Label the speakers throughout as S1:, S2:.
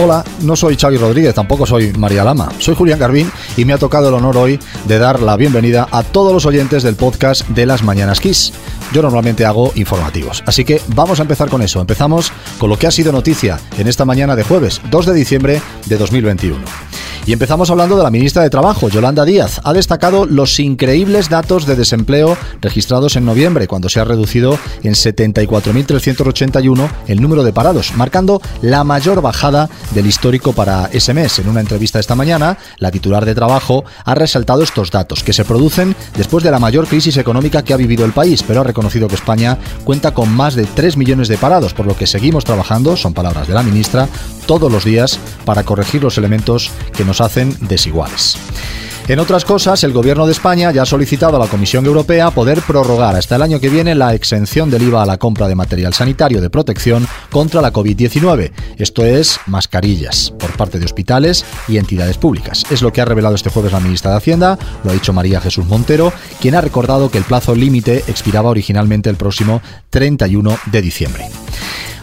S1: Hola, no soy Xavi Rodríguez, tampoco soy María Lama. Soy Julián Garbín y me ha tocado el honor hoy de dar la bienvenida a todos los oyentes del podcast de las Mañanas Kiss. Yo normalmente hago informativos, así que vamos a empezar con eso. Empezamos con lo que ha sido noticia en esta mañana de jueves, 2 de diciembre de 2021. Y empezamos hablando de la ministra de Trabajo, Yolanda Díaz. Ha destacado los increíbles datos de desempleo registrados en noviembre, cuando se ha reducido en 74.381 el número de parados, marcando la mayor bajada del histórico para ese mes. En una entrevista esta mañana, la titular de Trabajo ha resaltado estos datos, que se producen después de la mayor crisis económica que ha vivido el país, pero ha reconocido que España cuenta con más de 3 millones de parados, por lo que seguimos trabajando, son palabras de la ministra, todos los días para corregir los elementos que nos hacen desiguales. En otras cosas, el Gobierno de España ya ha solicitado a la Comisión Europea poder prorrogar hasta el año que viene la exención del IVA a la compra de material sanitario de protección contra la COVID-19, esto es, mascarillas, por parte de hospitales y entidades públicas. Es lo que ha revelado este jueves la ministra de Hacienda, lo ha dicho María Jesús Montero, quien ha recordado que el plazo límite expiraba originalmente el próximo 31 de diciembre.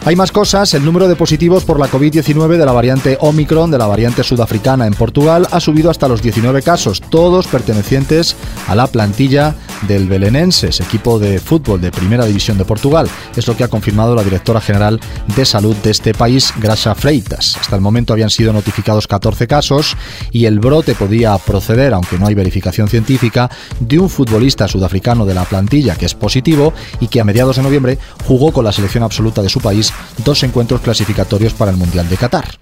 S1: Hay más cosas. El número de positivos por la COVID-19 de la variante Omicron, de la variante sudafricana en Portugal, ha subido hasta los 19 casos, todos pertenecientes a la plantilla del Belenenses, equipo de fútbol de Primera División de Portugal. Es lo que ha confirmado la directora general de salud de este país, Graxa Freitas. Hasta el momento habían sido notificados 14 casos y el brote podía proceder, aunque no hay verificación científica, de un futbolista sudafricano de la plantilla que es positivo y que a mediados de noviembre jugó con la selección absoluta de su país dos encuentros clasificatorios para el Mundial de Qatar.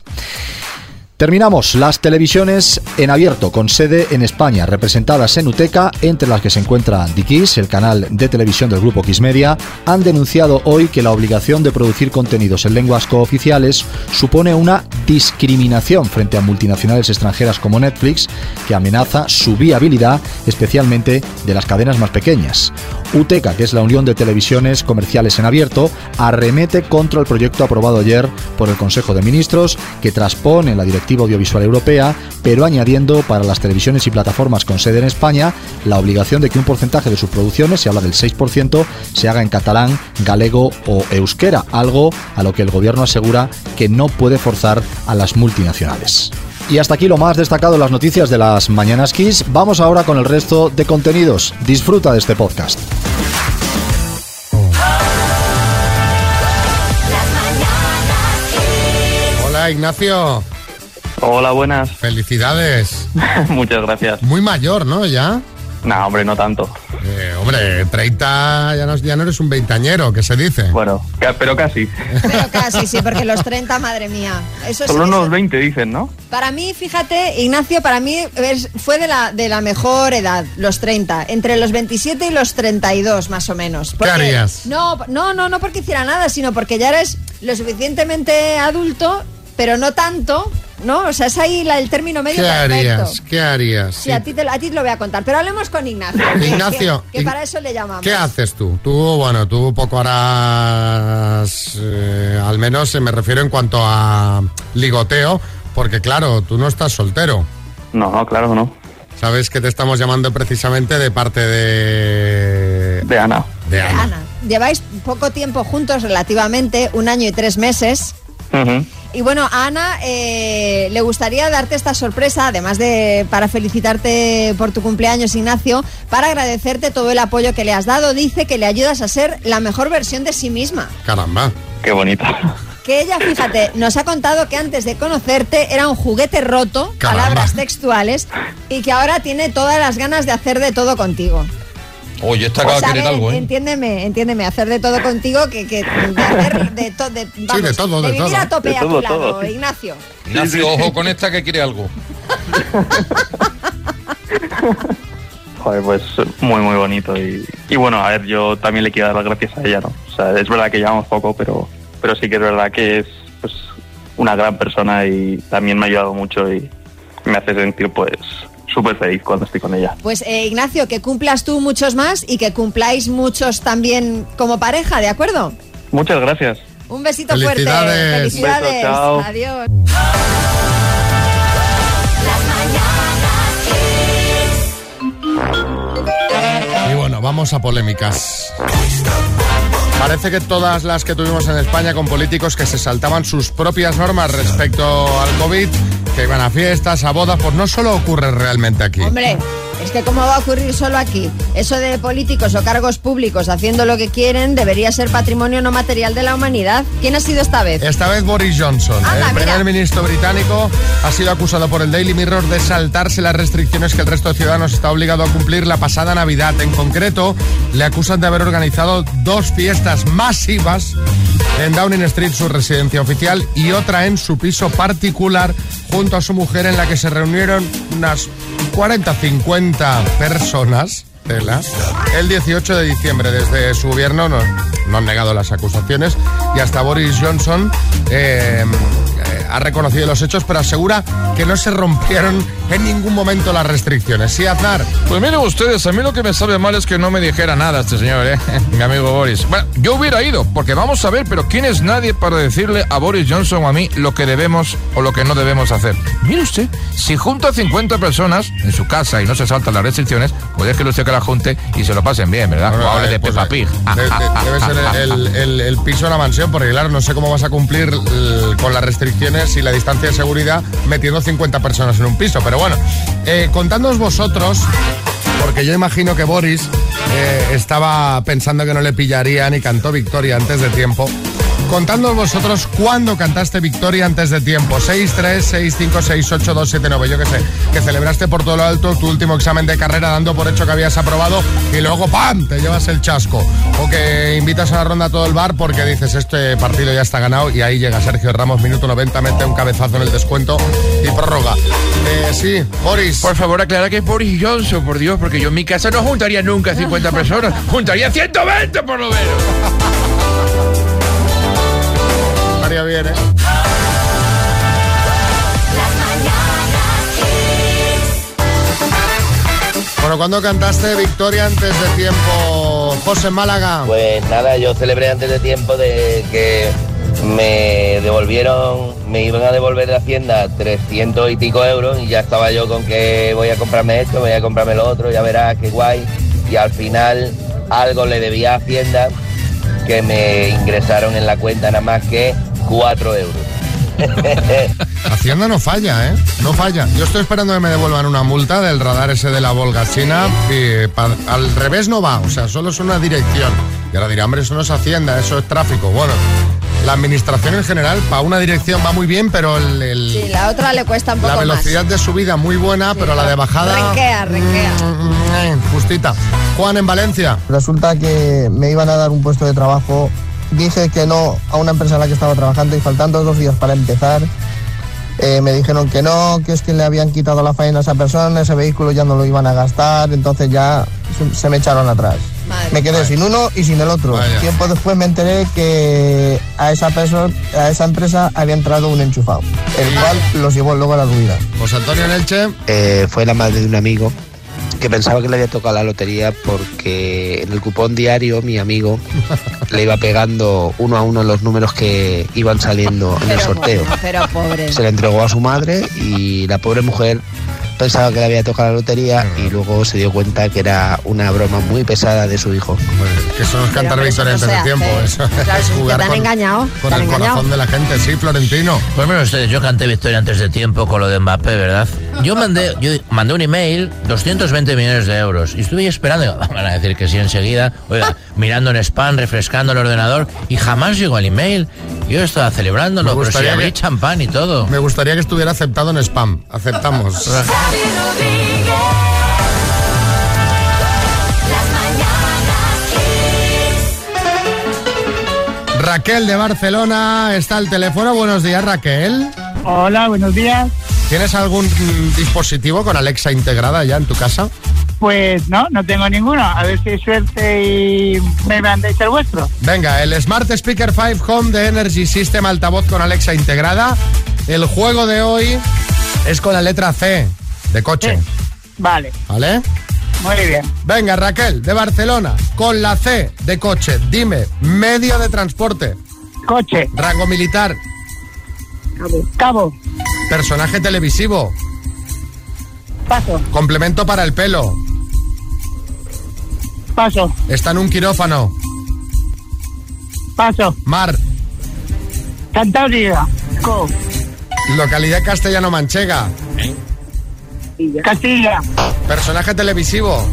S1: Terminamos las televisiones en abierto con sede en España, representadas en UTECA, entre las que se encuentra Dikis, el canal de televisión del grupo Kiss Media, han denunciado hoy que la obligación de producir contenidos en lenguas cooficiales supone una discriminación frente a multinacionales extranjeras como Netflix, que amenaza su viabilidad, especialmente de las cadenas más pequeñas. UTECA, que es la Unión de Televisiones Comerciales en Abierto, arremete contra el proyecto aprobado ayer por el Consejo de Ministros, que transpone la Audiovisual Europea, pero añadiendo para las televisiones y plataformas con sede en España la obligación de que un porcentaje de sus producciones, se habla del 6%, se haga en catalán, galego o euskera, algo a lo que el gobierno asegura que no puede forzar a las multinacionales. Y hasta aquí lo más destacado en las noticias de las Mañanas Kiss. Vamos ahora con el resto de contenidos. Disfruta de este podcast.
S2: Hola Ignacio.
S3: Hola, buenas.
S2: Felicidades.
S3: Muchas gracias.
S2: Muy mayor, ¿no? Ya.
S3: No, hombre, no tanto.
S2: Eh, hombre, 30 ya no, ya no eres un veintañero, ¿qué se dice?
S3: Bueno, ca- pero casi.
S4: Pero casi, sí, porque los 30, madre mía. Eso
S3: Solo
S4: sí,
S3: unos
S4: eso-
S3: 20 dicen, ¿no?
S4: Para mí, fíjate, Ignacio, para mí es- fue de la, de la mejor edad, los 30. Entre los 27 y los 32, más o menos. Porque-
S2: harías?
S4: No, no, no, no porque hiciera nada, sino porque ya eres lo suficientemente adulto, pero no tanto, ¿no? O sea, es ahí la- el término medio
S2: ¿Qué
S4: perfecto.
S2: harías? ¿Qué harías?
S4: Sí, a ti, te, a ti te lo voy a contar, pero hablemos con Ignacio. que-
S2: Ignacio,
S4: Que, para eso le llamamos.
S2: ¿Qué haces tú? Tú, bueno, tú poco harás, eh, al menos eh, me refiero en cuanto a ligoteo, porque claro, tú no estás soltero.
S3: No, no, claro que no.
S2: Sabes que te estamos llamando precisamente de parte de...
S3: De Ana.
S2: de Ana.
S4: Ana, lleváis poco tiempo juntos relativamente, un año y tres meses. Y bueno, a Ana eh, le gustaría darte esta sorpresa, además de para felicitarte por tu cumpleaños, Ignacio, para agradecerte todo el apoyo que le has dado. Dice que le ayudas a ser la mejor versión de sí misma.
S2: Caramba.
S3: Qué bonito.
S4: Que ella, fíjate, nos ha contado que antes de conocerte era un juguete roto,
S2: Caramba.
S4: palabras textuales, y que ahora tiene todas las ganas de hacer de todo contigo.
S5: Oye, esta
S4: O
S5: acaba de querer algo, ¿eh?
S4: Entiéndeme, entiéndeme, hacer de todo contigo, que, que de hacer de, to- de, vamos,
S2: de todo, de
S4: vivir
S2: todo.
S4: a tope
S3: De
S4: a tu
S3: todo,
S4: lado,
S3: todo, sí.
S4: Ignacio.
S5: Ignacio, ojo con esta que quiere algo.
S3: Joder, pues muy, muy bonito. Y, y bueno, a ver, yo también le quiero dar las gracias a ella, ¿no? O sea, es verdad que llevamos poco, pero, pero sí que es verdad que es pues, una gran persona y también me ha ayudado mucho y me hace sentir pues súper feliz cuando estoy con ella.
S4: Pues eh, Ignacio, que cumplas tú muchos más y que cumpláis muchos también como pareja, ¿de acuerdo?
S3: Muchas gracias.
S4: Un besito
S2: Felicidades.
S4: fuerte. Felicidades.
S3: Beso, chao.
S4: Adiós.
S2: Y bueno, vamos a polémicas. Parece que todas las que tuvimos en España con políticos que se saltaban sus propias normas respecto al COVID, que iban a fiestas, a bodas, pues no solo ocurre realmente aquí.
S4: Hombre, es que cómo va a ocurrir solo aquí. Eso de políticos o cargos públicos haciendo lo que quieren debería ser patrimonio no material de la humanidad. ¿Quién ha sido esta vez?
S2: Esta vez Boris Johnson,
S4: Anda,
S2: el
S4: mira.
S2: primer ministro británico, ha sido acusado por el Daily Mirror de saltarse las restricciones que el resto de ciudadanos está obligado a cumplir la pasada Navidad. En concreto, le acusan de haber organizado dos fiestas masivas en Downing Street, su residencia oficial, y otra en su piso particular junto a su mujer en la que se reunieron unas 40-50 personas. tela, El 18 de diciembre, desde su gobierno, no, no han negado las acusaciones y hasta Boris Johnson eh, eh, ha reconocido los hechos, pero asegura que no se rompieron en ningún momento las restricciones. Sí, Aznar.
S5: Pues miren ustedes, a mí lo que me sabe mal es que no me dijera nada este señor, ¿eh? Mi amigo Boris. Bueno, yo hubiera ido, porque vamos a ver, pero ¿quién es nadie para decirle a Boris Johnson o a mí lo que debemos o lo que no debemos hacer? Mire usted, si junta 50 personas en su casa y no se saltan las restricciones, pues déjele usted que la junte y se lo pasen bien, ¿verdad?
S2: Bueno,
S5: o hable
S2: eh,
S5: de
S2: pues,
S5: Peppa
S2: eh,
S5: Pig.
S2: de- de- debe ser el, el- el piso de la mansión, porque claro, no sé cómo vas a cumplir el- con las restricciones y la distancia de seguridad metiendo 50 personas en un piso. Pero bueno, eh, contándoos vosotros, porque yo imagino que Boris eh, estaba pensando que no le pillarían y cantó Victoria antes de tiempo. Contándoos vosotros cuándo cantaste Victoria antes de tiempo. 636568279. Yo que sé, que celebraste por todo lo alto tu último examen de carrera dando por hecho que habías aprobado y luego ¡pam! te llevas el chasco. O que invitas a la ronda a todo el bar porque dices este partido ya está ganado y ahí llega Sergio Ramos, minuto 90, mete un cabezazo en el descuento y prórroga. Eh, sí, Boris.
S5: Por favor, aclara que es Boris Johnson, por Dios, porque yo en mi casa no juntaría nunca 50 personas, juntaría 120 por lo menos.
S2: Estaría bien, ¿eh? Bueno, ¿cuándo cantaste Victoria antes de tiempo, José Málaga?
S6: Pues nada, yo celebré antes de tiempo de que me devolvieron, me iban a devolver de Hacienda 300 y pico euros y ya estaba yo con que voy a comprarme esto, voy a comprarme lo otro, ya verás qué guay. Y al final algo le debía a Hacienda que me ingresaron en la cuenta nada más que 4 euros.
S2: Hacienda no falla, ¿eh? No falla. Yo estoy esperando que me devuelvan una multa del radar ese de la Volga China y pa- al revés no va, o sea, solo es una dirección. Y ahora dirá, hombre, eso no es Hacienda, eso es tráfico. Bueno, la administración en general, para una dirección va muy bien, pero el- el-
S4: Sí, la otra le cuesta un poco
S2: la velocidad de subida muy buena, pero la de bajada...
S4: Renquea, renquea.
S2: mm, eh, justita. Juan en Valencia.
S7: Resulta que me iban a dar un puesto de trabajo. Dije que no a una empresa en la que estaba trabajando y faltando dos días para empezar, eh, me dijeron que no, que es que le habían quitado la faena a esa persona, ese vehículo ya no lo iban a gastar, entonces ya se, se me echaron atrás.
S4: Madre
S7: Me quedé sin uno y sin el otro.
S2: Vaya.
S7: Tiempo después me enteré que a esa persona, a esa empresa había entrado un enchufado, el cual los llevó luego a la ruina.
S2: José Antonio en Elche.
S8: Eh, fue la madre de un amigo que pensaba que le había tocado la lotería porque en el cupón diario mi amigo le iba pegando uno a uno los números que iban saliendo en el sorteo.
S4: pobre, Pero pobre.
S8: Se le entregó a su madre y la pobre mujer pensaba que le había tocado la lotería y luego se dio cuenta que era una broma muy pesada de su hijo.
S2: Pues, que eso no es cantar
S4: hombre, eso
S2: victoria
S4: no
S2: antes
S4: se
S2: de tiempo. Eso
S4: Claro,
S2: es jugar
S4: te han
S2: con,
S4: engañado,
S2: con
S4: te han
S2: el
S4: engañado.
S2: corazón de la gente. Sí, Florentino.
S9: Pues bueno, ustedes, yo canté victoria antes de tiempo con lo de Mbappé, ¿verdad? Yo mandé, yo mandé un email, 220 millones de euros, y estuve ahí esperando, van a decir que sí enseguida, oiga, mirando en spam, refrescando el ordenador, y jamás llegó el email. Yo estaba celebrándolo, pero si
S2: gustaría
S9: abrí
S2: que-
S9: champán y todo.
S2: Me gustaría que estuviera aceptado en spam. Aceptamos. Raquel de Barcelona está al teléfono. Buenos días, Raquel.
S10: Hola, buenos días.
S2: ¿Tienes algún dispositivo con Alexa integrada ya en tu casa?
S10: Pues no, no tengo ninguno. A ver si hay suerte y me mandéis el vuestro.
S2: Venga, el Smart Speaker 5 Home de Energy System altavoz con Alexa integrada. El juego de hoy es con la letra C de coche.
S10: Sí. Vale,
S2: ¿Vale?
S10: muy bien.
S2: Venga, Raquel, de Barcelona, con la C de coche, dime, medio de transporte,
S10: Coche,
S2: rango militar,
S10: cabo,
S2: personaje televisivo,
S10: paso,
S2: complemento para el pelo,
S10: paso,
S2: está en un quirófano,
S10: Paso.
S2: Mar.
S10: Cantabria. Co.
S2: Localidad castellano-manchega.
S10: Castilla.
S2: Personaje televisivo.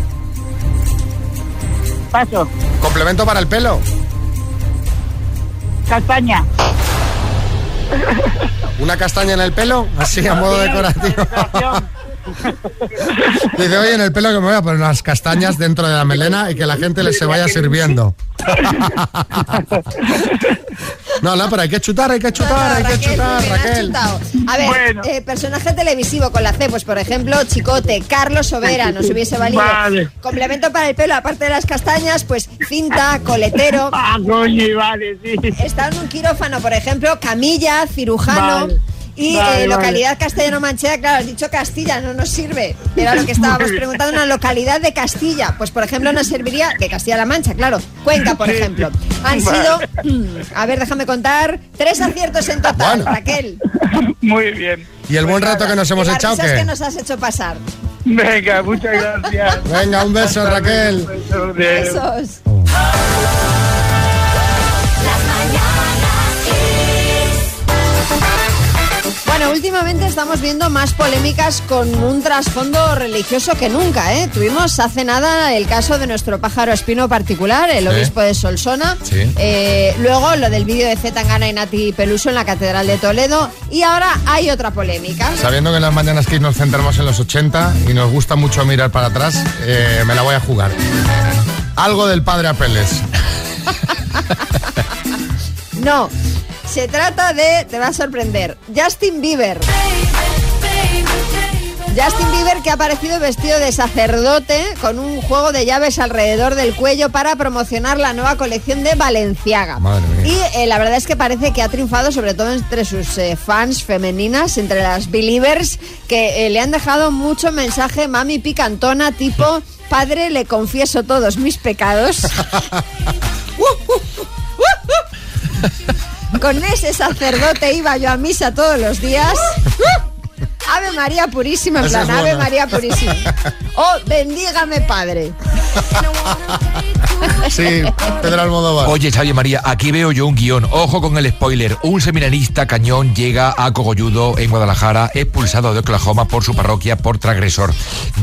S10: Paso.
S2: Complemento para el pelo.
S10: Castaña.
S2: Una castaña en el pelo, así a modo decorativo. Dice, oye, en el pelo que me voy a poner unas castañas dentro de la melena y que la gente les se vaya sirviendo. No, no, pero hay que chutar, hay que chutar, hay que chutar, Raquel.
S4: A ver,
S10: Bueno.
S4: eh, personaje televisivo con la C, pues por ejemplo, Chicote, Carlos Sobera, nos hubiese valido.
S10: Vale.
S4: Complemento para el pelo, aparte de las castañas, pues cinta, coletero.
S10: Ah, coño, vale, sí.
S4: Está en un quirófano, por ejemplo, camilla, cirujano.
S10: Vale.
S4: Y
S10: Vale,
S4: eh,
S10: vale.
S4: localidad castellano-manchega, claro, has dicho Castilla, no nos sirve. Era lo que estábamos preguntando, una localidad de Castilla. Pues, por ejemplo, nos serviría, de Castilla-La Mancha, claro, Cuenca, por ejemplo. Han
S10: Vale.
S4: sido, mm, a ver, déjame contar, tres aciertos en total,
S2: Bueno.
S4: Raquel.
S10: Muy bien.
S2: ¿Y el buen rato que nos hemos echado
S4: que nos has hecho pasar.
S10: Venga, muchas gracias.
S2: Venga, un beso, Raquel.
S10: Besos
S4: Bueno, últimamente estamos viendo más polémicas con un trasfondo religioso que nunca, ¿eh? Tuvimos hace nada el caso de nuestro pájaro espino particular, el obispo de Solsona.
S5: Sí.
S4: Eh, luego lo del vídeo de Zetangana y Nati Peluso en la Catedral de Toledo. Y ahora hay otra polémica.
S2: Sabiendo que en las mañanas que nos centramos en los 80 y nos gusta mucho mirar para atrás, eh, me la voy a jugar. Algo del padre Apeles.
S4: No, se trata de, te va a sorprender, Justin Bieber. Justin Bieber que ha aparecido vestido de sacerdote con un juego de llaves alrededor del cuello para promocionar la nueva colección de Valenciaga. Y eh, la verdad es que parece que ha triunfado sobre todo entre sus eh, fans femeninas, entre las believers, que eh, le han dejado mucho mensaje mami picantona tipo, padre, le confieso todos mis pecados. Con ese sacerdote iba yo a misa todos los días. Ave María Purísima, en plan, Ave. María Purísima. Oh, bendígame, Padre.
S2: Sí, Pedro Almodóvar.
S5: Oye, Xavi María, aquí veo yo un guion. Ojo con el spoiler. Un seminarista cañón llega a Cogolludo, en Guadalajara, expulsado de Oklahoma por su parroquia por transgresor.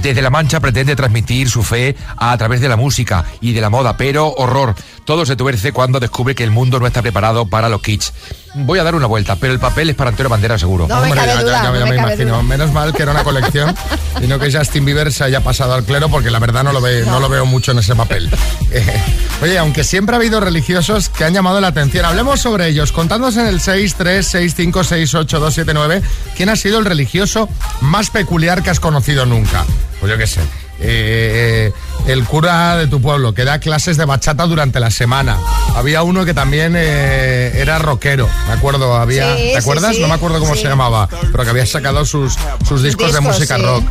S5: Desde La Mancha pretende transmitir su fe a través de la música y de la moda, pero horror. Todo se tuerce cuando descubre que el mundo no está preparado para los kits. Voy a dar una vuelta, pero el papel es para Antonio Bandera seguro.
S4: No me
S2: Hombre,
S4: cabe
S2: ya- ya-
S4: duda,
S2: ya
S4: no
S2: me,
S4: me cabe
S2: imagino.
S4: duda.
S2: Menos mal que era una colección y no que Justin Bieber se haya pasado al clero porque la verdad no lo, ve, no. lo veo mucho en ese papel. Eh, oye, aunque siempre ha habido religiosos que han llamado la atención, hablemos sobre ellos. Contándonos en el 636568279 quién ha sido el religioso más peculiar que has conocido nunca. Pues yo qué sé. eh, el cura de tu pueblo que da clases de bachata durante la semana. Había uno que también eh, era rockero, me acuerdo, había,
S4: Sí,
S2: ¿te acuerdas?
S4: sí.
S2: no me acuerdo cómo se llamaba, pero que había sacado sus, sus discos, de
S4: Discos,
S2: música
S4: sí.
S2: rock.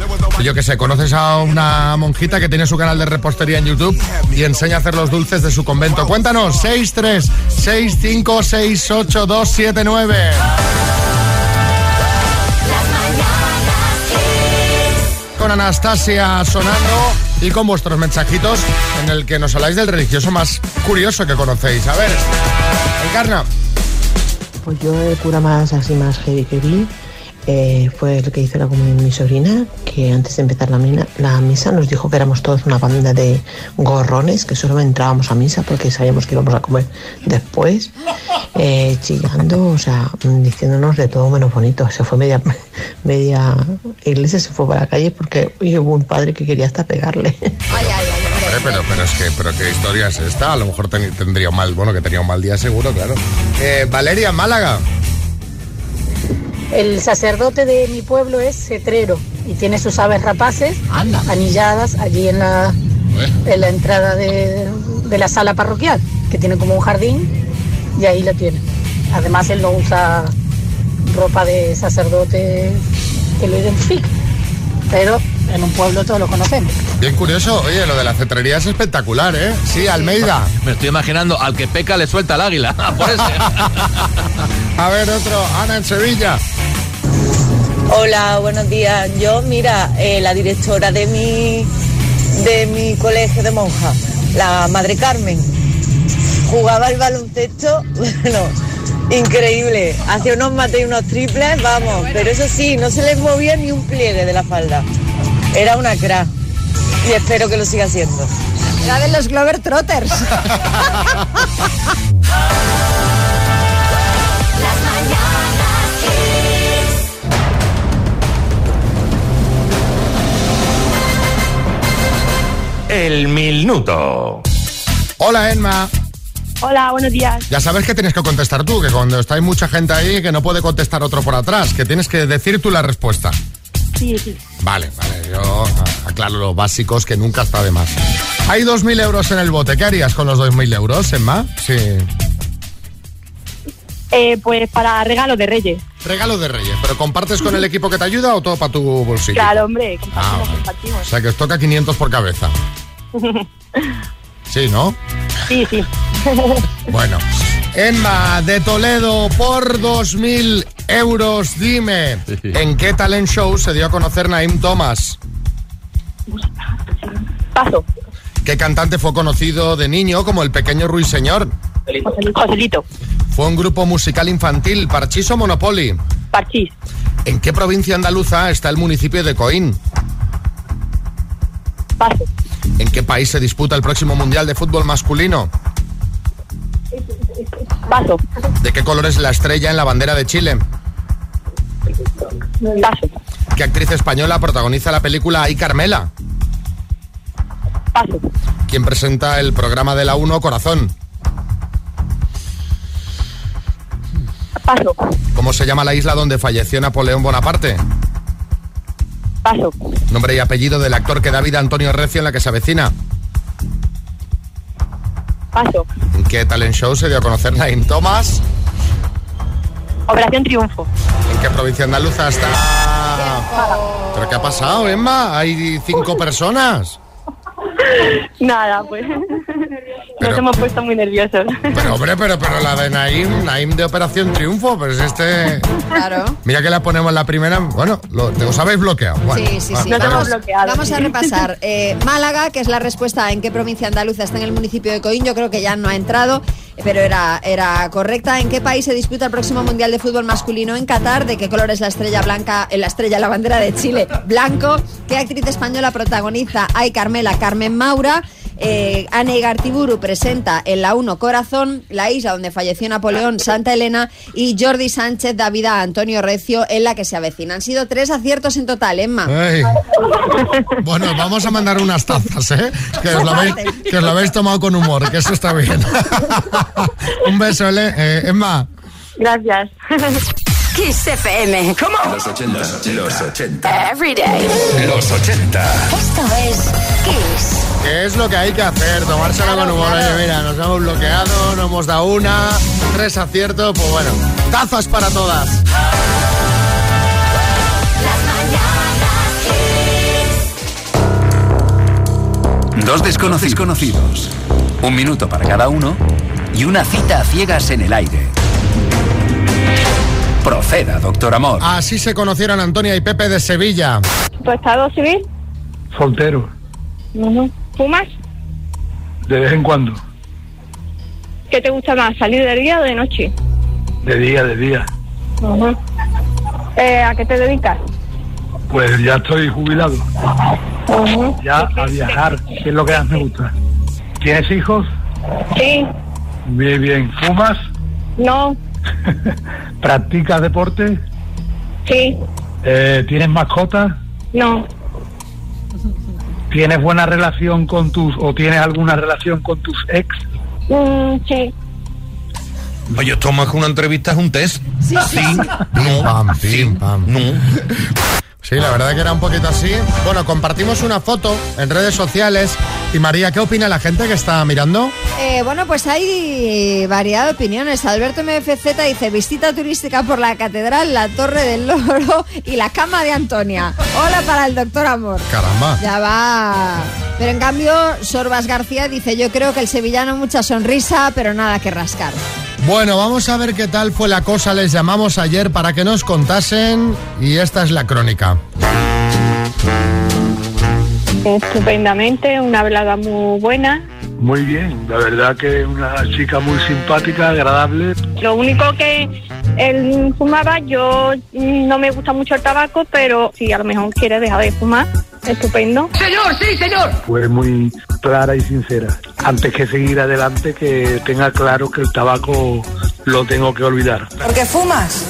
S2: Yo que sé, conoces a una monjita que tiene su canal de repostería en YouTube y enseña a hacer los dulces de su convento. Cuéntanos, 63 65 68 279. Con Anastasia sonando y con vuestros mensajitos en el que nos habláis del religioso más curioso que conocéis. A ver, encarna.
S11: Pues yo el cura más así más heavy que vi eh, fue el que hizo la comunión mi sobrina, que antes de empezar la, mina- la misa nos dijo que éramos todos una banda de gorrones, que solo entrábamos a misa porque sabíamos que íbamos a comer después, eh, chillando, o sea, diciéndonos de todo menos bonito. Se fue media, media iglesia, se fue para la calle porque hubo un padre que quería hasta pegarle.
S4: Ay, ay, ay, hombre.
S2: Hombre, pero, pero es que, pero qué historia es esta. A lo mejor ten- tendría un mal, bueno, que tenía un mal día seguro, claro. Eh, Valeria, Málaga.
S12: El sacerdote de mi pueblo es cetrero y tiene sus aves rapaces anilladas allí en la, en la entrada de, de la sala parroquial, que tiene como un jardín y ahí lo tiene. Además él no usa ropa de sacerdote que lo identifique, pero en un pueblo todos lo conocemos.
S2: Bien curioso. Oye, lo de la cetrería es espectacular, ¿eh? Sí, Almeida.
S9: Me estoy imaginando al que peca le suelta el águila. Por ese.
S2: A ver, otro. Ana en Sevilla.
S13: Hola, buenos días. Yo, mira, eh, la directora de mi, de mi colegio de monjas, la Madre Carmen, jugaba al baloncesto, bueno, increíble. Hacía unos mates y unos triples, vamos. Pero eso sí, no se les movía ni un pliegue de la falda. Era una crack. Y espero que lo siga siendo.
S4: La de los Glover Trotters.
S14: El minuto.
S2: Hola, Emma.
S15: Hola, buenos días.
S2: Ya sabes que tienes que contestar tú, que cuando está hay mucha gente ahí que no puede contestar otro por atrás, que tienes que decir tú la respuesta.
S15: Sí, sí.
S2: Vale, vale, yo aclaro los básicos que nunca está de más. Hay 2.000 euros en el bote, ¿qué harías con los 2.000 euros, Emma? Sí.
S15: Eh, pues para regalo de Reyes.
S2: Regalo de Reyes, ¿pero compartes con el equipo que te ayuda o todo para tu bolsillo?
S15: Claro, hombre, compartimos,
S2: Ah, vale.
S15: compartimos.
S2: O sea que os toca 500 por cabeza. Sí, ¿no?
S15: sí, sí.
S2: Bueno. Emma de Toledo por 2.000 euros, dime, ¿en qué talent show se dio a conocer Naim Thomas?
S15: Paso.
S2: ¿Qué cantante fue conocido de niño como el pequeño Ruiseñor?
S15: Joselito.
S2: ¿Fue un grupo musical infantil, Parchís o Monopoly?
S15: Parchís.
S2: ¿En qué provincia andaluza está el municipio de Coín?
S15: Paso.
S2: ¿En qué país se disputa el próximo Mundial de Fútbol masculino?
S15: Paso.
S2: ¿De qué color es la estrella en la bandera de Chile?
S15: Paso.
S2: ¿Qué actriz española protagoniza la película Ay Carmela?
S15: Paso.
S2: ¿Quién presenta el programa de la 1 Corazón?
S15: Paso.
S2: ¿Cómo se llama la isla donde falleció Napoleón Bonaparte?
S15: Paso.
S2: Nombre y apellido del actor que da vida Antonio Recio en la que se avecina.
S15: Paso.
S2: ¿En qué talent show se dio a conocer Naim Thomas?
S15: Operación Triunfo.
S2: ¿En qué provincia andaluza está? ¿Pero qué ha pasado, Emma? Hay cinco personas.
S15: Nada, pues.
S2: Pero-
S15: Nos hemos puesto muy nerviosos.
S2: Pero hombre, pero, pero la de Naim, Naim de Operación Triunfo, pues este...
S4: Claro.
S2: Mira que la ponemos la primera, bueno, lo, os habéis bloqueado. Bueno,
S4: Sí, sí,
S2: va,
S4: sí. Vamos, vamos a repasar. Eh, Málaga, que es la respuesta en qué provincia andaluza está en el municipio de Coín, yo creo que ya no ha entrado, pero era, era correcta. ¿En qué país se disputa el próximo Mundial de Fútbol Masculino en Qatar? ¿De qué color es la estrella blanca, eh, la estrella, la bandera de Chile? Blanco. ¿Qué actriz española protagoniza Ay Carmela, Carmen Maura? Eh, Anne Gartiburu presenta en la 1 Corazón, la isla donde falleció Napoleón, Santa Elena, y Jordi Sánchez da vida a Antonio Recio en la que se avecina. Han sido tres aciertos en total, Emma.
S2: Ey. Bueno, vamos a mandar unas tazas, ¿eh? Que os, lo habéis, que os lo habéis tomado con humor, que eso está bien. Un beso. Eh, Emma.
S15: Gracias.
S16: Kiss FM.
S14: Los 80, los 80.
S16: Every day.
S14: Los 80.
S16: Esto es Kiss.
S2: ¿Qué es lo que hay que hacer? Tomársela con humor. Oye, mira, nos hemos bloqueado, no hemos dado una, tres aciertos, pues bueno, tazas para todas.
S14: Dos desconocidos conocidos. Un minuto para cada uno y una cita a ciegas en el aire. Proceda, doctor Amor.
S2: Así se conocieron Antonia y Pepe de Sevilla.
S15: ¿Tu estado civil?
S17: Soltero,
S15: Ujú. ¿Fumas?
S17: de vez en cuando,
S15: ¿Qué te gusta más, salir de día o de noche?
S17: de día, de día.
S15: Eh, ¿A qué te dedicas?
S17: Pues ya estoy jubilado,
S15: Ujú.
S17: ya a viajar, que es lo que más me gusta. ¿Tienes hijos?
S15: Sí.
S17: Bien, bien. ¿Fumas?
S15: No.
S17: ¿Practicas deporte?
S15: Sí.
S17: Eh, ¿Tienes mascotas?
S15: No.
S17: ¿Tienes buena relación con tus, o tienes alguna relación con tus ex?
S15: Mm, sí.
S5: Oye, esto más que una entrevista es un test.
S15: Sí, sí, sí.
S2: Pim, pam, pim, pam.
S5: No.
S2: Sí, la verdad que era un poquito así. Bueno, compartimos una foto en redes sociales. Y María, ¿qué opina la gente que está mirando?
S4: Eh, bueno, pues hay variedad de opiniones. Alberto MFZ dice visita turística por la catedral, la Torre del Loro y la cama de Antonia. Hola para el doctor Amor.
S2: Caramba.
S4: Ya va. Pero en cambio, Sorbas García dice yo creo que el sevillano mucha sonrisa, pero nada que rascar.
S2: Bueno, vamos a ver qué tal fue la cosa. Les llamamos ayer para que nos contasen y esta es la crónica.
S15: Estupendamente, una velada muy buena.
S17: Muy bien, la verdad que es una chica muy simpática, agradable.
S15: Lo único que él fumaba, yo mm, no me gusta mucho el tabaco, pero si a lo mejor quiere dejar de fumar, estupendo.
S16: Señor, sí, señor.
S17: Fue muy clara y sincera. Antes que seguir adelante, que tenga claro que el tabaco lo tengo que olvidar.
S12: ¿Por qué fumas?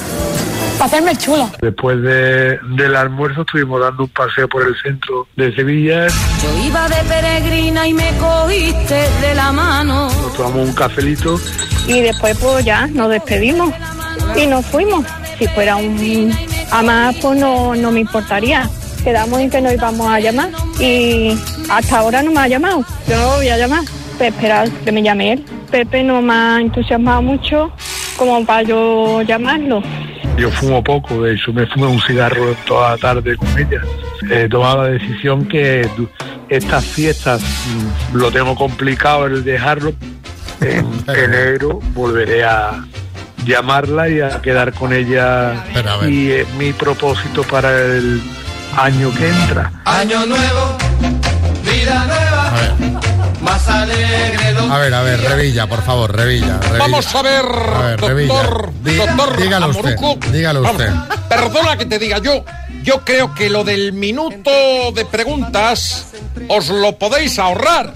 S12: Para hacerme el chulo.
S17: Después de- del almuerzo estuvimos dando un paseo por el centro de Sevilla,
S16: Yo iba de peregrina y me cogiste de la mano.
S17: nos tomamos un cafelito
S15: Y después pues ya nos despedimos y nos fuimos. Si fuera un a más, pues no, no me importaría. Quedamos en que nos íbamos a llamar y hasta ahora no me ha llamado. Yo no lo voy a llamar. Pues esperar que me llame él. Pepe no me ha entusiasmado mucho como para yo llamarlo.
S17: Yo fumo poco, de hecho me fumé un cigarro toda la tarde con ella. He tomado la decisión que estas fiestas mm, lo tengo complicado el dejarlo. En enero volveré a llamarla y a quedar con ella. Y es mi propósito para el año que entra.
S18: Año nuevo, vida nueva, más alegre.
S2: A ver, a ver, Revilla, por favor, Revilla. Revilla.
S19: Vamos a ver,
S2: A ver,
S19: doctor,
S2: Revilla. Di-
S19: doctor
S2: dígalo usted, dígalo
S19: Vamos,
S2: usted.
S19: Perdona que te diga yo. Yo creo que lo del minuto de preguntas os lo podéis ahorrar.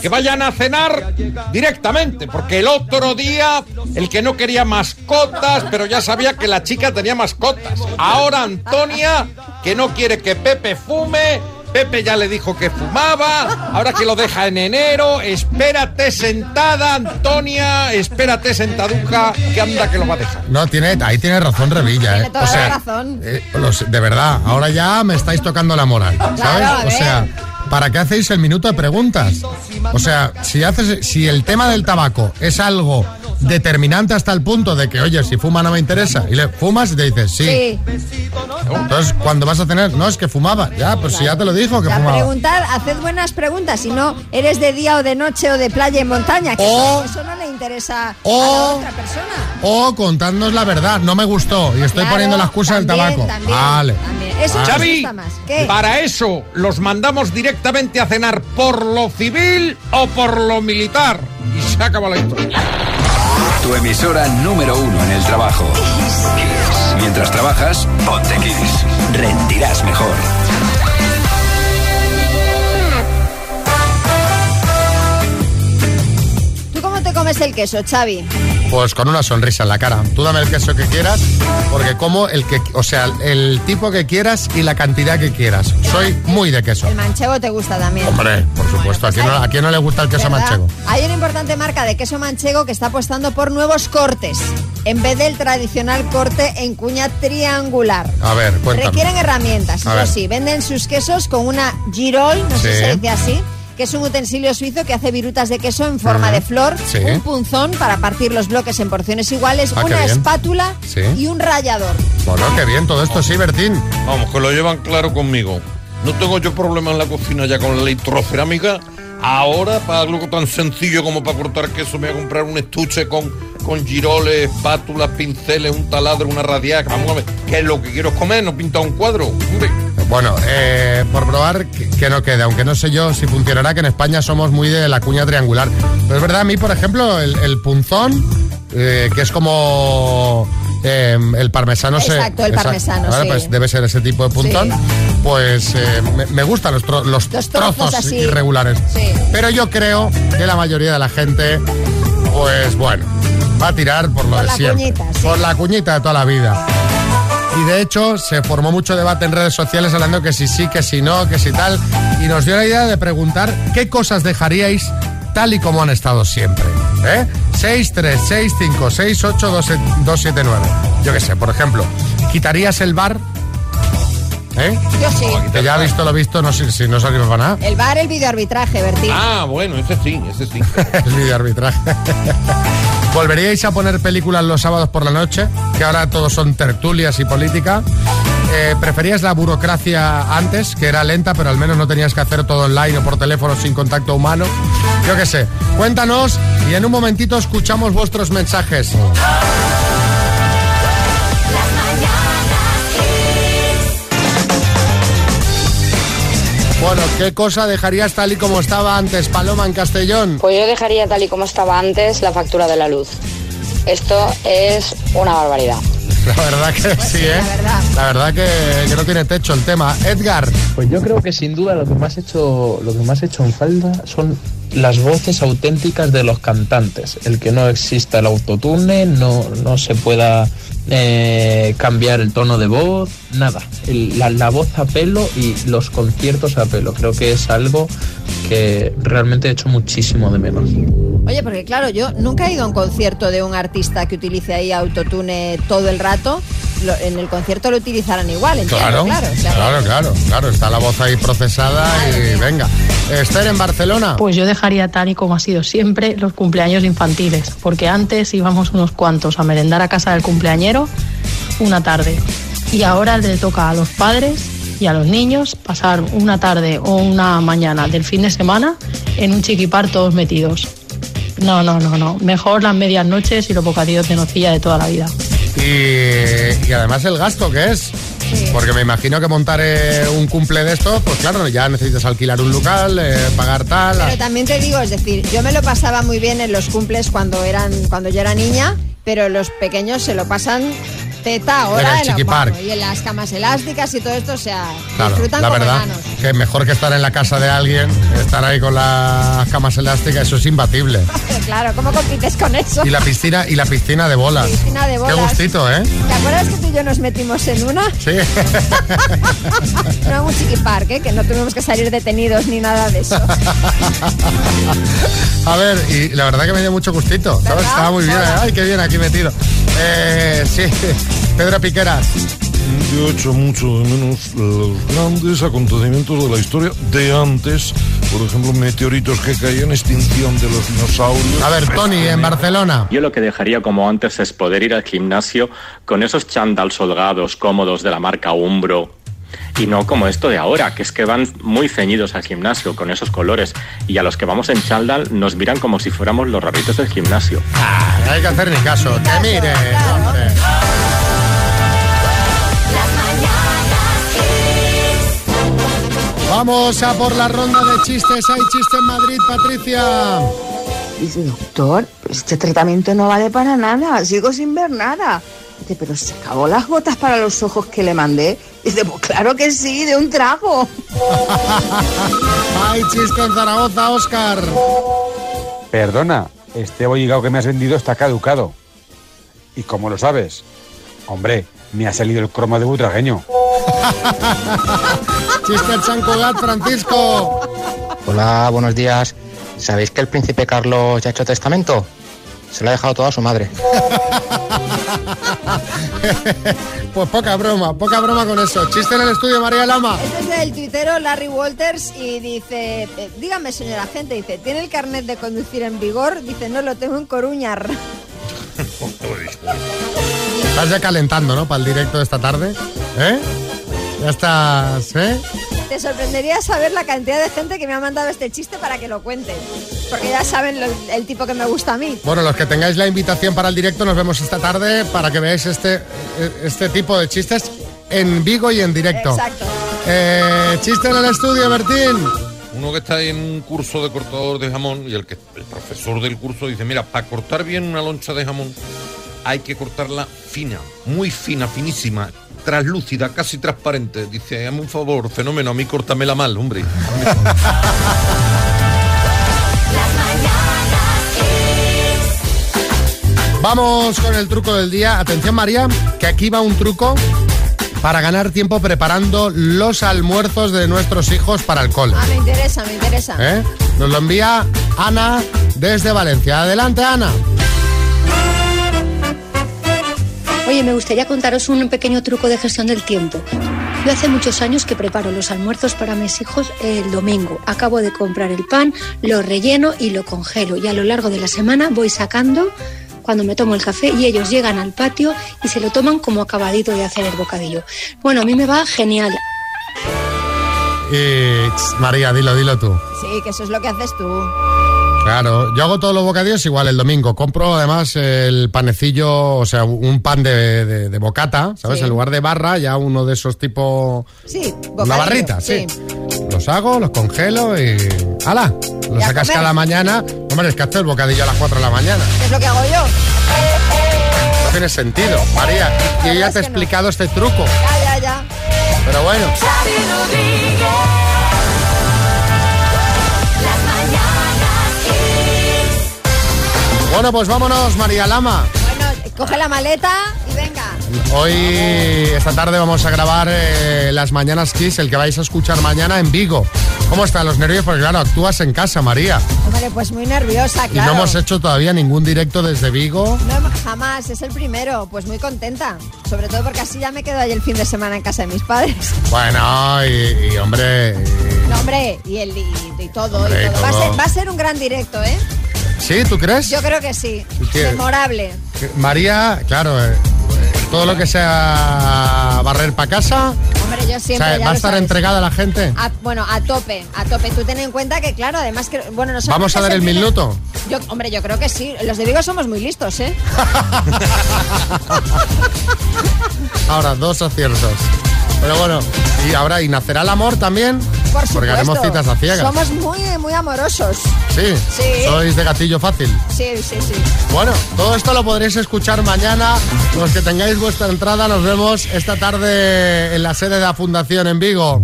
S19: Que vayan a cenar directamente, porque el otro día el que no quería mascotas, pero ya sabía que la chica tenía mascotas. Ahora Antonia, que no quiere que Pepe fume. Pepe ya le dijo que fumaba, ahora que lo deja en enero, espérate sentada, Antonia, espérate sentaduja, que anda que lo va a dejar.
S2: No, tiene, ahí tiene razón Revilla, ¿eh?
S4: Tiene toda
S2: O sea,
S4: la razón.
S2: eh, los- de verdad, ahora ya me estáis tocando la moral, ¿sabes?
S4: Claro,
S2: o sea, ¿para qué hacéis el minuto de preguntas? O sea, si haces, si el tema del tabaco es algo determinante hasta el punto de que, oye, si fuma no me interesa, y le fumas y te dices sí.
S4: Sí.
S2: Entonces, cuando vas a tener, no, es que fumaba, ya, pues si ya te lo dijo que
S4: Ya
S2: fumaba.
S4: preguntar, haced buenas preguntas, si no eres de día o de noche o de playa y montaña, que
S2: O-
S4: eso no le interesa a
S2: o-
S4: la otra persona.
S2: O contadnos la verdad, no me gustó y estoy
S4: Claro,
S2: poniendo la excusa del tabaco.
S4: también,
S2: vale.
S4: también. Eso nos
S19: Xavi,
S4: gusta más. ¿Qué?
S19: para eso los mandamos directamente a cenar por lo civil o por lo militar. Y se acaba la historia.
S14: Tu emisora número uno en el trabajo. Mientras trabajas, ponte Kiss. Rendirás mejor.
S4: ¿Tú cómo te comes el queso, Xavi?
S2: Pues con una sonrisa en la cara. Tú dame el queso que quieras, porque como el que, o sea, el tipo que quieras y la cantidad que quieras. Soy muy de queso.
S4: El manchego te gusta también.
S2: Hombre, por supuesto. ¿A quién no, a quién no le gusta el queso
S4: ¿Verdad?
S2: manchego?
S4: Hay una importante marca de queso manchego que está apostando por nuevos cortes, en vez del tradicional corte en cuña triangular.
S2: A ver, cuéntame.
S4: Requieren herramientas, eso sí. Venden sus quesos con una girol, no sé
S2: Sí.
S4: si se dice así, que es un utensilio suizo que hace virutas de queso en forma de flor,
S2: Sí.
S4: un punzón para partir los bloques en porciones iguales,
S2: Ah,
S4: una espátula
S2: Sí.
S4: y un rallador.
S2: Bueno, qué bien todo esto, sí, Bertín.
S19: Vamos, que lo llevan claro conmigo. No tengo yo problema en la cocina ya con la electrocerámica. Ahora, para algo tan sencillo como para cortar queso, me voy a comprar un estuche con, con giroles, espátulas, pinceles, un taladro, una radiaca. Vamos a ver, ¿qué es lo que quiero comer? No pintar un cuadro.
S2: Bueno, eh, por probar que, no quede, aunque no sé yo si funcionará, que en España somos muy de la cuña triangular. Pero es verdad, a mí, por ejemplo, el, el punzón, eh, que es como eh, el parmesano... se-
S4: Exacto, el parmesano, sí.
S2: Pues debe ser ese tipo de punzón.
S4: Sí.
S2: Pues eh, me, me gustan los, tro- los
S4: Los trozos
S2: trozos
S4: así.
S2: irregulares.
S4: Sí.
S2: Pero yo creo que la mayoría de la gente, pues bueno, va a tirar por lo
S4: Por
S2: de
S4: la
S2: siempre.
S4: cuñita.
S2: Por la cuñita de toda la vida. Y de hecho se formó mucho debate en redes sociales hablando que si sí, que si no, que si tal. Y nos dio la idea de preguntar qué cosas dejaríais tal y como han estado siempre. ¿Eh? 6, 3, 6, 5, 6, 8, 2, 2, 7, 9. Yo qué sé, por ejemplo, ¿quitarías el bar? ¿Eh?
S4: Yo sí.
S2: Que ya ha visto lo visto, no sé si no sirve para nada.
S4: El bar, el videoarbitraje, Bertín.
S19: Ah, bueno, ese sí, ese sí.
S2: el videoarbitraje. ¿Volveríais a poner películas los sábados por la noche? Que ahora todos son tertulias y política. Eh, ¿Preferías la burocracia antes, que era lenta, pero al menos no tenías que hacer todo online o por teléfono sin contacto humano? Yo qué sé. Cuéntanos y en un momentito escuchamos vuestros mensajes. Bueno, ¿qué cosa dejarías tal y como estaba antes, Paloma, en Castellón?
S20: Pues yo dejaría tal y como estaba antes la factura de la luz. Esto es una barbaridad.
S2: La verdad que sí, ¿eh? La verdad que, que no tiene techo el tema. Edgar.
S21: Pues yo creo que sin duda lo que más he hecho, lo que más he hecho en falta son las voces auténticas de los cantantes. El que no exista el autotune, no, no se pueda eh, cambiar el tono de voz, nada. El- la, la voz a pelo y los conciertos a pelo. Creo que es algo que realmente he hecho muchísimo de menos.
S4: Oye, porque claro, yo nunca he ido a un concierto de un artista que utilice ahí autotune todo el rato. Lo- en el concierto lo utilizarán igual, entiendo,
S2: Claro,
S4: claro,
S2: claro, claro. Está la voz ahí procesada y venga. Esther en Barcelona.
S22: Pues yo dejaría tal y como ha sido siempre los cumpleaños infantiles, porque antes íbamos unos cuantos a merendar a casa del cumpleañero una tarde y ahora le toca a los padres y a los niños pasar una tarde o una mañana del fin de semana en un chiquipar todos metidos. No, no, no, no. Mejor las medias noches y los bocadillos de nocilla de toda la vida.
S2: Y, y además el gasto que es. Porque me imagino que montar eh, un cumple de esto, pues claro, ya necesitas alquilar un local, eh, pagar tal.
S4: Pero también te digo, es decir, yo me lo pasaba muy bien en los cumples cuando eran cuando yo era niña, pero los pequeños se lo pasan teta ahora la-
S2: chiquipark.
S4: bueno, y en las camas elásticas y todo esto, o sea,
S2: Claro,
S4: disfrutan
S2: la
S4: como
S2: verdad
S4: enanos.
S2: que mejor que estar en la casa de alguien, estar ahí con las camas elásticas, eso es imbatible.
S4: Claro, ¿cómo compites con eso?
S2: Y la piscina y la piscina de bolas.
S4: Piscina de bolas.
S2: Qué gustito, ¿eh?
S4: ¿Te acuerdas que tú y yo nos metimos en una?
S2: Sí.
S4: No en un chiquipark, ¿eh? que no tuvimos que salir detenidos ni nada de eso.
S2: A ver, y la verdad que me dio mucho gustito, ¿sabes?
S4: ¿Verdad?
S2: Estaba muy bien,
S4: Mola.
S2: ay, qué bien aquí metido. Eh, sí, Pedro Piqueras.
S23: Yo echo mucho de menos los grandes acontecimientos de la historia de antes. Por ejemplo, meteoritos que caían, extinción de los dinosaurios.
S2: A ver, Tony, en Barcelona.
S24: Yo lo que dejaría como antes es poder ir al gimnasio con esos chandals holgados, cómodos de la marca Umbro. Y no como esto de ahora, que es que van muy ceñidos al gimnasio con esos colores. Y a los que vamos en chandal nos miran como si fuéramos los raritos del gimnasio.
S2: Ah, no hay que hacer ni caso, que mire, hombre. Vamos a por la ronda de chistes. Hay chiste en Madrid, Patricia.
S25: Dice, doctor, este tratamiento no vale para nada, sigo sin ver nada. Dice, pero se acabó las gotas para los ojos que le mandé. Dice, pues claro que sí, de un trago.
S2: Hay chiste en Zaragoza, Oscar.
S26: Perdona, este bollicao que me has vendido está caducado. ¿Y cómo lo sabes? Hombre, me ha salido el cromo de butragueño.
S2: Chiste en San Cugat, Francisco.
S27: Hola, buenos días. ¿Sabéis que el príncipe Carlos ya ha hecho testamento? Se lo ha dejado todo a su madre.
S2: Pues poca broma, poca broma con eso. Chiste en el estudio, María Lama.
S4: Este es del tuitero Larry Walters y dice, eh, dígame señora gente, dice, ¿tiene el carnet de conducir en vigor? Dice, no, lo tengo en Coruña.
S2: Estás ya calentando, ¿no? Para el directo de esta tarde. ¿Eh? Ya estás, ¿eh?
S4: Te sorprendería saber la cantidad de gente que me ha mandado este chiste para que lo cuente. Porque ya saben lo- el tipo que me gusta a mí.
S2: Bueno, los que tengáis la invitación para el directo, nos vemos esta tarde para que veáis este, este tipo de chistes en Vigo y en directo.
S4: Exacto.
S2: Eh, chiste en el estudio, Bertín.
S19: Uno que está en un curso de cortador de jamón y el, que, el profesor del curso dice, mira, para cortar bien una loncha de jamón hay que cortarla fina, muy fina, finísima, translúcida, casi transparente. Dice, hazme un favor, fenómeno, a mí córtamela mal, hombre.
S2: Vamos con el truco del día. Atención, María, que aquí va un truco para ganar tiempo preparando los almuerzos de nuestros hijos para el cole.
S4: Ah, me interesa, me interesa.
S2: ¿Eh? Nos lo envía Ana desde Valencia. Adelante, Ana.
S28: Oye, me gustaría contaros un pequeño truco de gestión del tiempo. Yo hace muchos años que preparo los almuerzos para mis hijos el domingo. Acabo de comprar el pan, lo relleno y lo congelo. Y a lo largo de la semana voy sacando cuando me tomo el café y ellos llegan al patio y se lo toman como acabadito de hacer el bocadillo. Bueno, a mí me va genial.
S2: Ch, María, dilo, dilo tú.
S4: Sí, que eso es lo que haces tú.
S2: Claro, yo hago todos los bocadillos igual el domingo. Compro además el panecillo, o sea, un pan de, de- de bocata, ¿sabes?
S4: Sí.
S2: En lugar de barra, ya uno de esos tipo...
S4: Sí,
S2: Una barrita, sí. Lo los hago, los congelo y... ¡Hala! Los sacas
S4: comer.
S2: cada mañana. Hombre, es que hacer el bocadillo a las 4 de la mañana.
S4: ¿Qué es lo que hago yo?
S2: No tiene sentido, María. Y ella te ha explicado este truco.
S4: Ya, ya, ya.
S2: Pero bueno. Bueno, pues vámonos, María Lama.
S4: Bueno, coge la maleta y venga.
S2: Hoy, esta tarde, vamos a grabar eh, las Mañanas Kiss, el que vais a escuchar mañana en Vigo. ¿Cómo están los nervios? Porque claro, actúas en casa, María.
S4: Hombre, pues muy nerviosa,
S2: Y
S4: claro.
S2: no hemos hecho todavía ningún directo desde Vigo.
S4: No, jamás, es el primero. Pues muy contenta. Sobre todo porque así ya me quedo ahí el fin de semana en casa de mis padres.
S2: Bueno, y, y, hombre, y-
S4: No, hombre, y, el, y, y todo, y
S2: Hombre,
S4: todo. Va, a
S2: todo.
S4: ser, va a ser un gran directo, ¿eh?
S2: ¿Sí? ¿Tú crees?
S4: Yo creo que sí.
S2: ¿Qué?
S4: Memorable.
S2: María, claro, eh, todo lo que sea barrer para casa,
S4: Hombre, yo
S2: o
S4: siempre.
S2: sea,
S4: ya
S2: ¿va a estar
S4: sabes.
S2: entregada a la gente?
S4: A- bueno, a tope, a tope. Tú ten en cuenta que, claro, además que, bueno, nosotros...
S2: ¿Vamos a dar el minuto?
S4: Yo, hombre, yo creo que sí. Los de Vigo somos muy listos, ¿eh?
S2: Ahora, dos aciertos. Pero bueno, y ahora, ¿y nacerá el amor también?
S4: Por supuesto.
S2: Porque haremos citas a ciegas.
S4: Somos muy, muy amorosos.
S2: Sí,
S4: Sí.
S2: sois de gatillo fácil.
S4: Sí, sí, sí.
S2: Bueno, todo esto lo podréis escuchar mañana. Los que tengáis vuestra entrada, nos vemos esta tarde en la sede de la Fundación en Vigo.